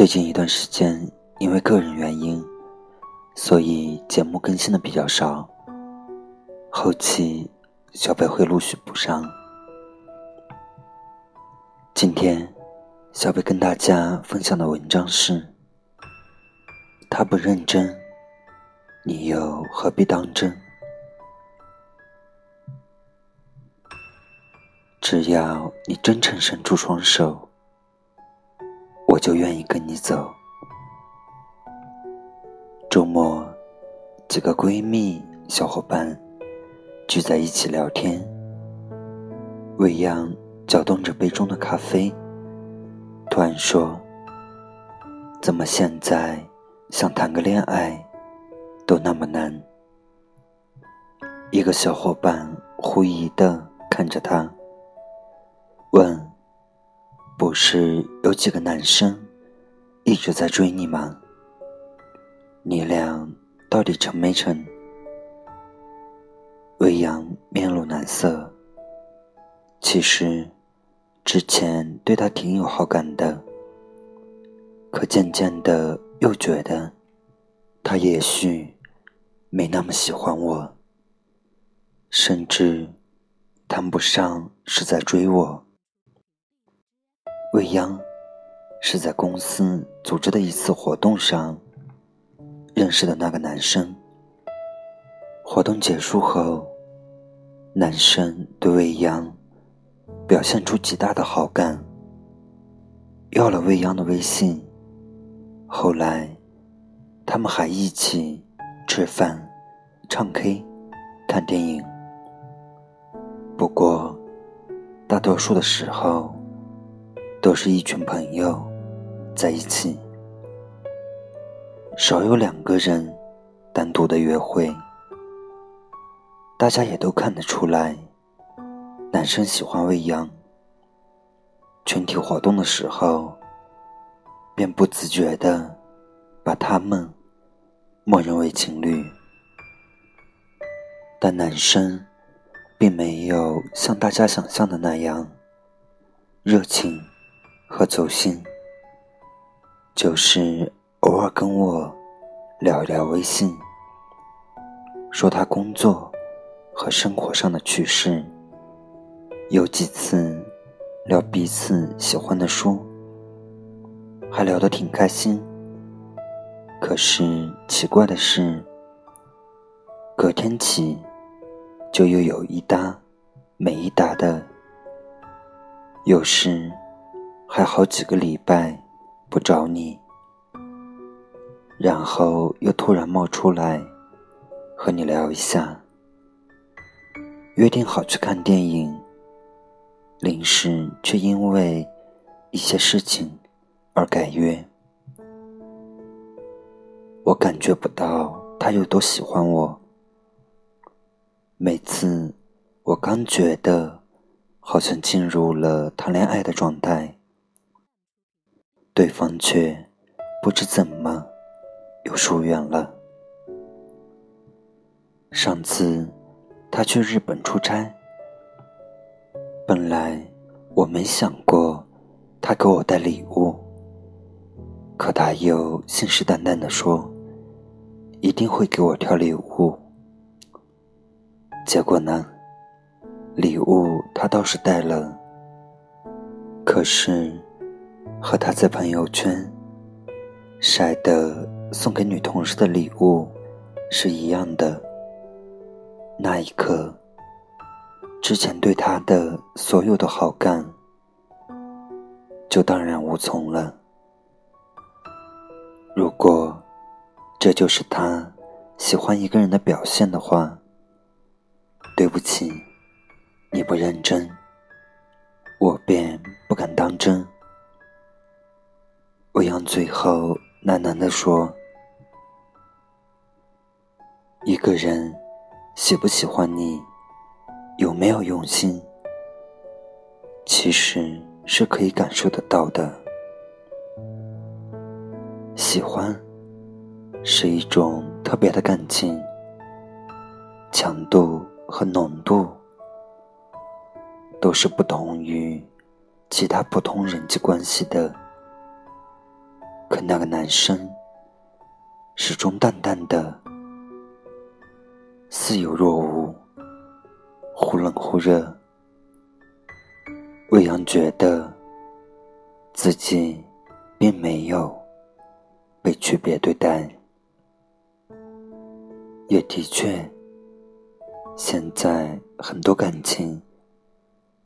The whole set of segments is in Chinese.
最近一段时间，因为个人原因，所以节目更新的比较少。后期小北会陆续补上。今天，小北跟大家分享的文章是：他不认真，你又何必当真？只要你真诚伸出双手。我就愿意跟你走。周末，几个闺蜜小伙伴聚在一起聊天。未央搅动着杯中的咖啡，突然说：“怎么现在想谈个恋爱都那么难？”一个小伙伴狐疑的看着他，问。不是有几个男生一直在追你吗？你俩到底成没成？未央面露难色。其实之前对他挺有好感的，可渐渐的又觉得他也许没那么喜欢我，甚至谈不上是在追我。未央是在公司组织的一次活动上认识的那个男生。活动结束后，男生对未央表现出极大的好感，要了未央的微信。后来，他们还一起吃饭、唱 K、看电影。不过，大多数的时候。都是一群朋友在一起，少有两个人单独的约会。大家也都看得出来，男生喜欢未央。群体活动的时候，便不自觉的把他们默认为情侣。但男生并没有像大家想象的那样热情。和走心，就是偶尔跟我聊一聊微信，说他工作和生活上的趣事。有几次聊彼此喜欢的书，还聊得挺开心。可是奇怪的是，隔天起就又有一搭没一搭的，有时。还好几个礼拜不找你，然后又突然冒出来和你聊一下，约定好去看电影，临时却因为一些事情而改约。我感觉不到他有多喜欢我，每次我刚觉得好像进入了谈恋爱的状态。对方却不知怎么又疏远了。上次他去日本出差，本来我没想过他给我带礼物，可他又信誓旦旦的说一定会给我挑礼物。结果呢，礼物他倒是带了，可是。和他在朋友圈晒的送给女同事的礼物是一样的。那一刻，之前对他的所有的好感就荡然无存了。如果这就是他喜欢一个人的表现的话，对不起，你不认真，我便不敢当真。欧阳最后喃喃地说：“一个人喜不喜欢你，有没有用心，其实是可以感受得到的。喜欢是一种特别的感情，强度和浓度都是不同于其他普通人际关系的。”可那个男生始终淡淡的，似有若无，忽冷忽热。未央觉得自己并没有被区别对待，也的确，现在很多感情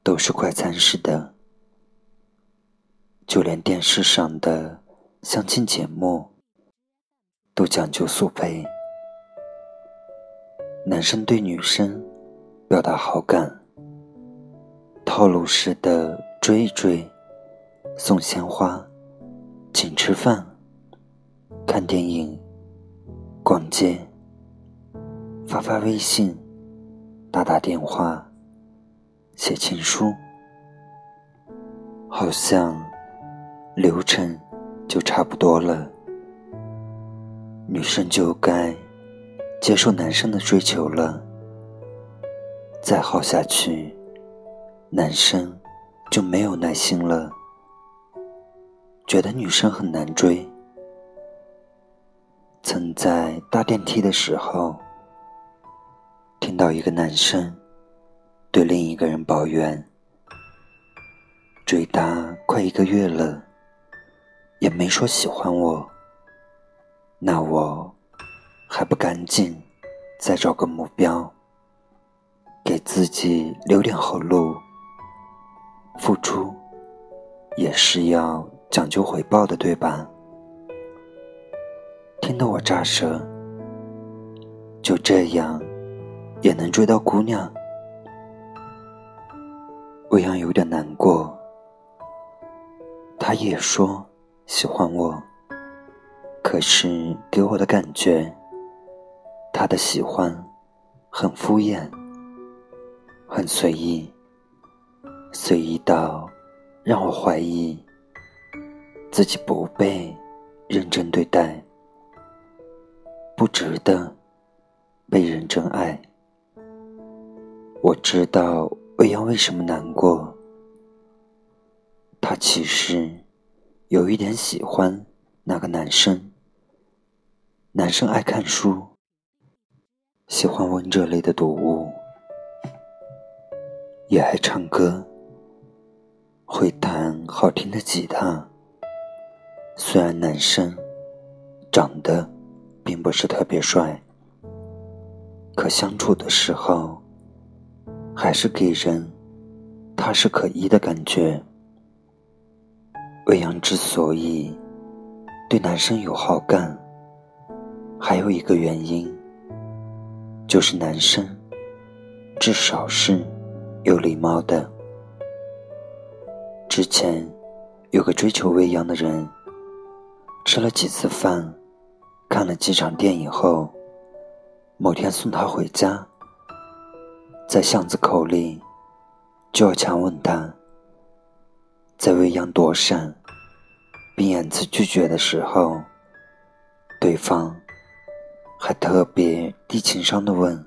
都是快餐式的，就连电视上的。相亲节目都讲究速配，男生对女生表达好感，套路式的追一追，送鲜花，请吃饭，看电影，逛街，发发微信，打打电话，写情书，好像流程。就差不多了，女生就该接受男生的追求了。再耗下去，男生就没有耐心了，觉得女生很难追。曾在搭电梯的时候，听到一个男生对另一个人抱怨：追她快一个月了。也没说喜欢我，那我还不赶紧再找个目标，给自己留点后路。付出也是要讲究回报的，对吧？听得我咋舌，就这样也能追到姑娘？未央有点难过，他也说。喜欢我，可是给我的感觉，他的喜欢很敷衍，很随意，随意到让我怀疑自己不被认真对待，不值得被认真爱。我知道未央为什么难过，他其实。有一点喜欢那个男生，男生爱看书，喜欢闻这类的读物，也爱唱歌，会弹好听的吉他。虽然男生长得并不是特别帅，可相处的时候还是给人踏实可依的感觉。未央之所以对男生有好感，还有一个原因，就是男生至少是有礼貌的。之前有个追求未央的人，吃了几次饭，看了几场电影后，某天送她回家，在巷子口里就要强吻她。在未央躲闪，并掩词拒绝的时候，对方还特别低情商的问：“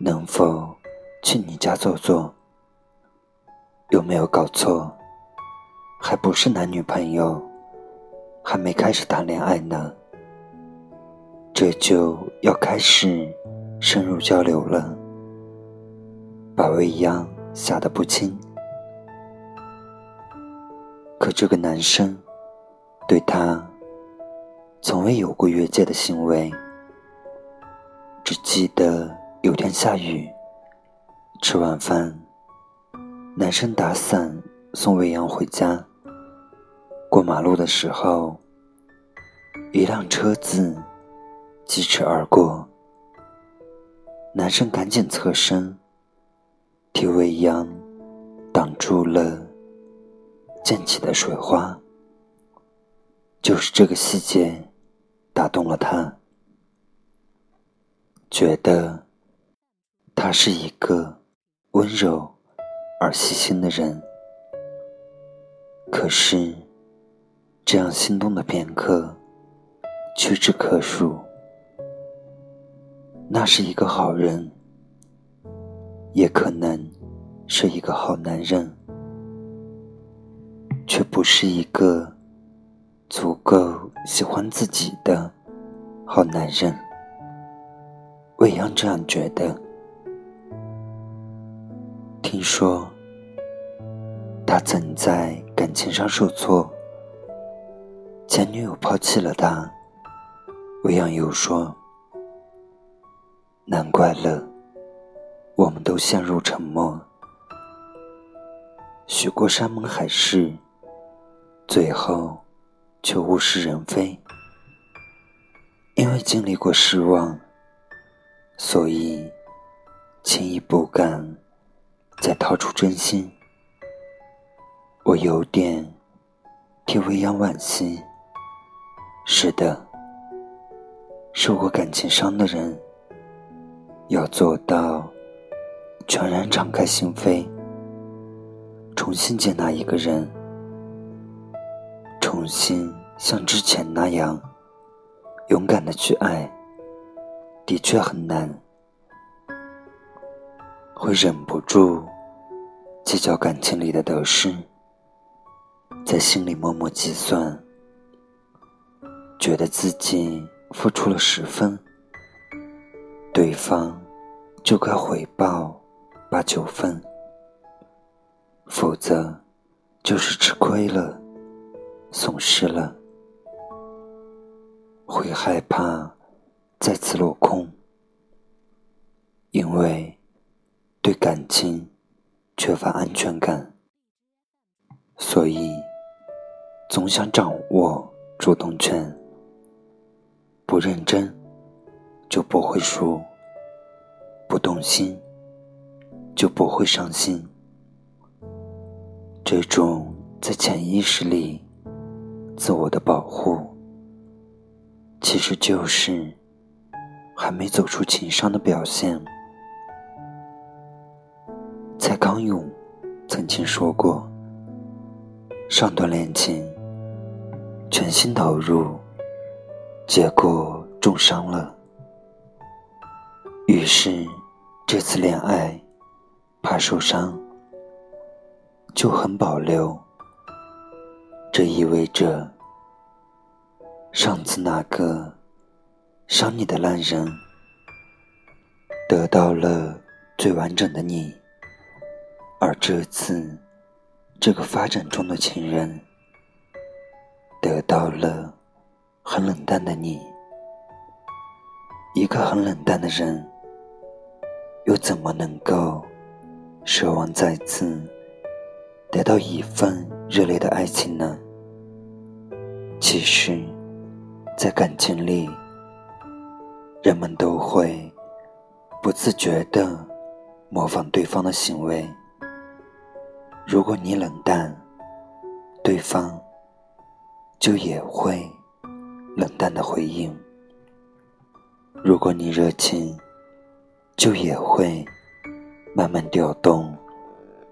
能否去你家坐坐？”有没有搞错？还不是男女朋友，还没开始谈恋爱呢，这就要开始深入交流了，把未央吓得不轻。可这个男生，对他从未有过越界的行为，只记得有天下雨，吃完饭，男生打伞送未央回家。过马路的时候，一辆车子疾驰而过，男生赶紧侧身，替未央挡住了。溅起的水花，就是这个细节打动了他，觉得他是一个温柔而细心的人。可是，这样心动的片刻屈指可数。那是一个好人，也可能是一个好男人，却不是一个。足够喜欢自己的好男人，未央这样觉得。听说他曾在感情上受挫，前女友抛弃了他。未央又说：“难怪了，我们都陷入沉默，许过山盟海誓，最后。”却物是人非，因为经历过失望，所以轻易不敢再掏出真心。我有点替未央惋惜。是的，受过感情伤的人，要做到全然敞开心扉，重新接纳一个人。重新像之前那样勇敢的去爱，的确很难，会忍不住计较感情里的得失，在心里默默计算，觉得自己付出了十分，对方就该回报八九分，否则就是吃亏了。损失了，会害怕再次落空，因为对感情缺乏安全感，所以总想掌握主动权。不认真就不会输，不动心就不会伤心。这种在潜意识里。自我的保护，其实就是还没走出情伤的表现。蔡康永曾经说过：“上段恋情全心投入，结果重伤了。于是这次恋爱怕受伤，就很保留。”这意味着，上次那个伤你的烂人得到了最完整的你，而这次这个发展中的情人得到了很冷淡的你。一个很冷淡的人，又怎么能够奢望再次得到一份热烈的爱情呢？其实，在感情里，人们都会不自觉地模仿对方的行为。如果你冷淡，对方就也会冷淡的回应；如果你热情，就也会慢慢调动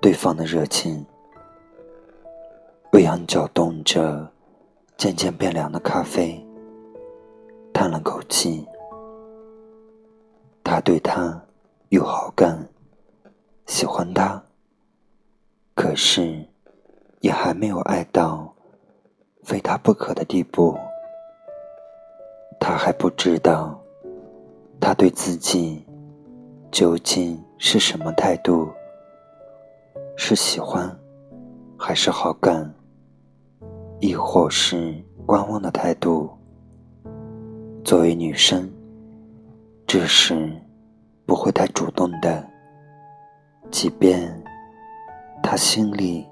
对方的热情。未央搅动着。渐渐变凉的咖啡，叹了口气。他对他有好感，喜欢他，可是也还没有爱到非他不可的地步。他还不知道他对自己究竟是什么态度，是喜欢还是好感？亦或是观望的态度。作为女生，这时不会太主动的，即便她心里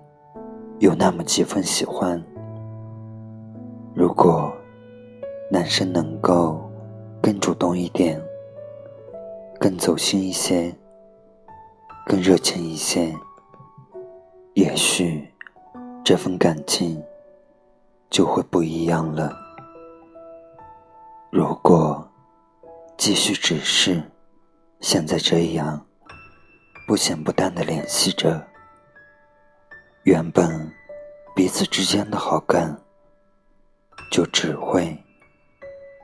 有那么几分喜欢。如果男生能够更主动一点，更走心一些，更热情一些，也许这份感情。就会不一样了。如果继续只是现在这样不咸不淡的联系着，原本彼此之间的好感就只会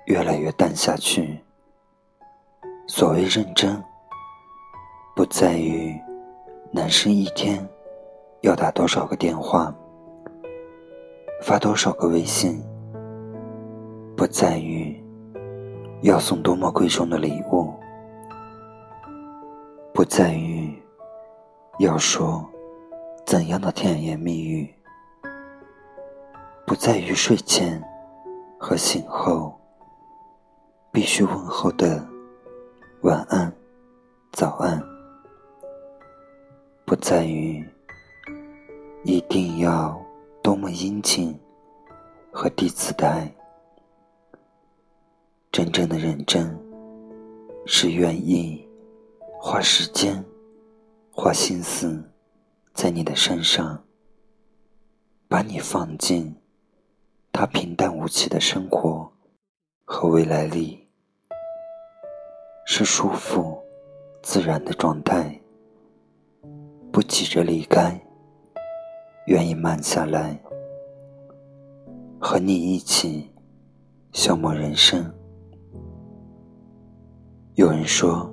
越来越淡下去。所谓认真，不在于男生一天要打多少个电话。发多少个微信，不在于要送多么贵重的礼物，不在于要说怎样的甜言蜜语，不在于睡前和醒后必须问候的晚安、早安，不在于一定要。多么殷勤和递词的爱，真正的认真是愿意花时间、花心思在你的身上，把你放进他平淡无奇的生活和未来里，是舒服自然的状态，不急着离开。愿意慢下来，和你一起消磨人生。有人说，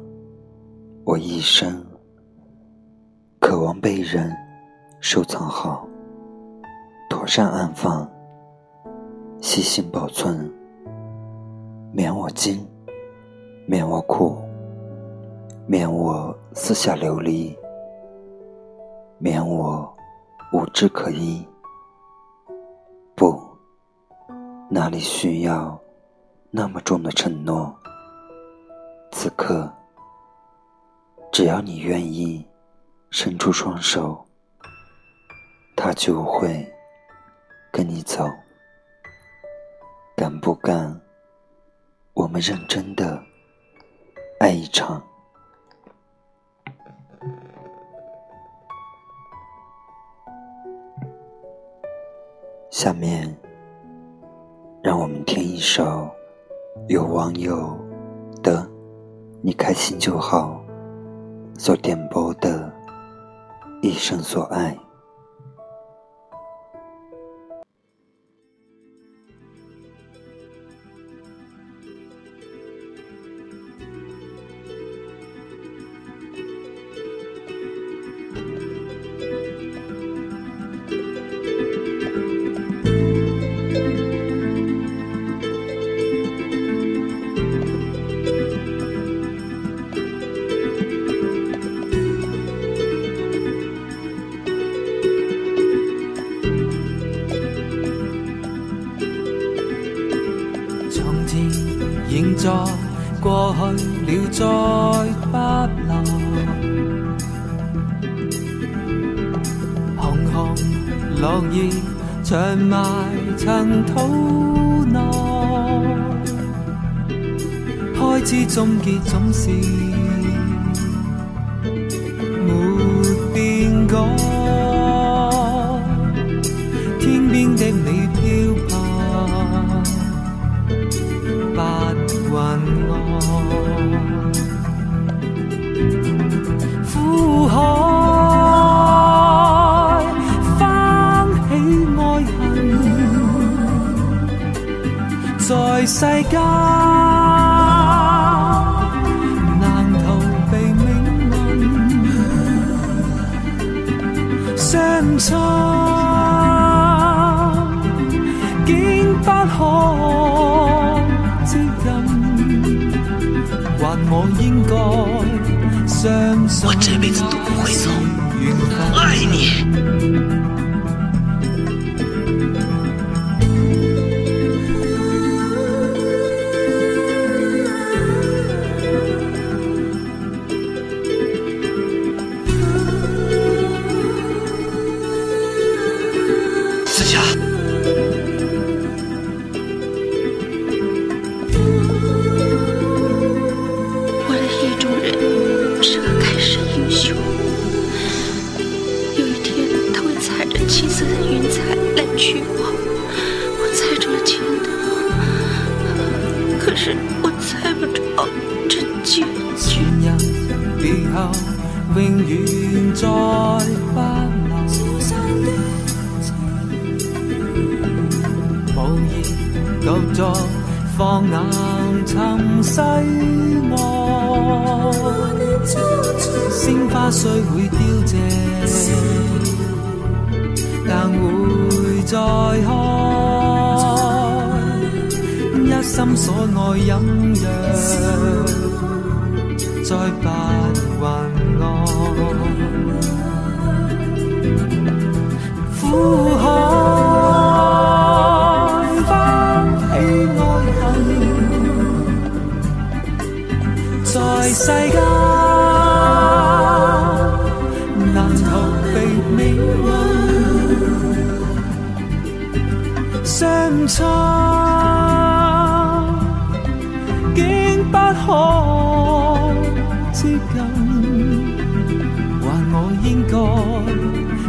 我一生渴望被人收藏好，妥善安放，细心保存，免我惊，免我苦，免我四下流离，免我。无枝可依，不，哪里需要那么重的承诺？此刻，只要你愿意伸出双手，他就会跟你走。敢不敢？我们认真的爱一场。下面，让我们听一首有网友的《你开心就好》所点播的《一生所爱》。过去了，再不来。红红落叶长埋尘土内，开始终结总是没变改。天边的你飘泊。白云，苦海翻起爱恨，在世间难逃避命运，相亲。我这辈子都不会走，爱你。但会再开。一心所爱隐约。再不还爱，苦海翻起爱恨，在世间差竟不可。接近，还我应该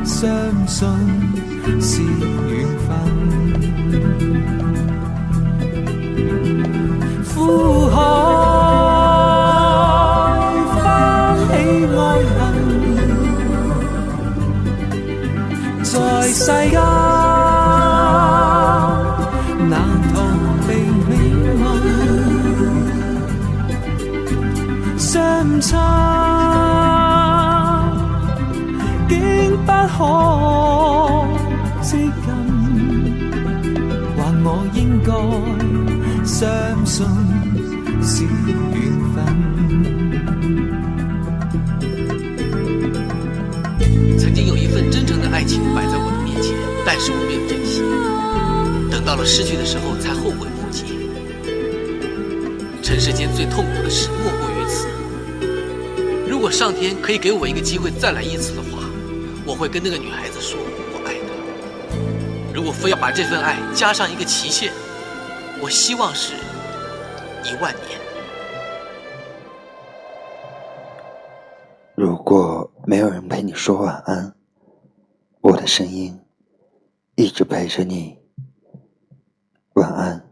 相信是缘分。苦海是我没有珍惜，等到了失去的时候才后悔莫及。尘世间最痛苦的事，莫过于此。如果上天可以给我一个机会再来一次的话，我会跟那个女孩子说我爱她。如果非要把这份爱加上一个期限，我希望是一万年。如果没有人陪你说晚安，我的声音一直陪着你。晚安。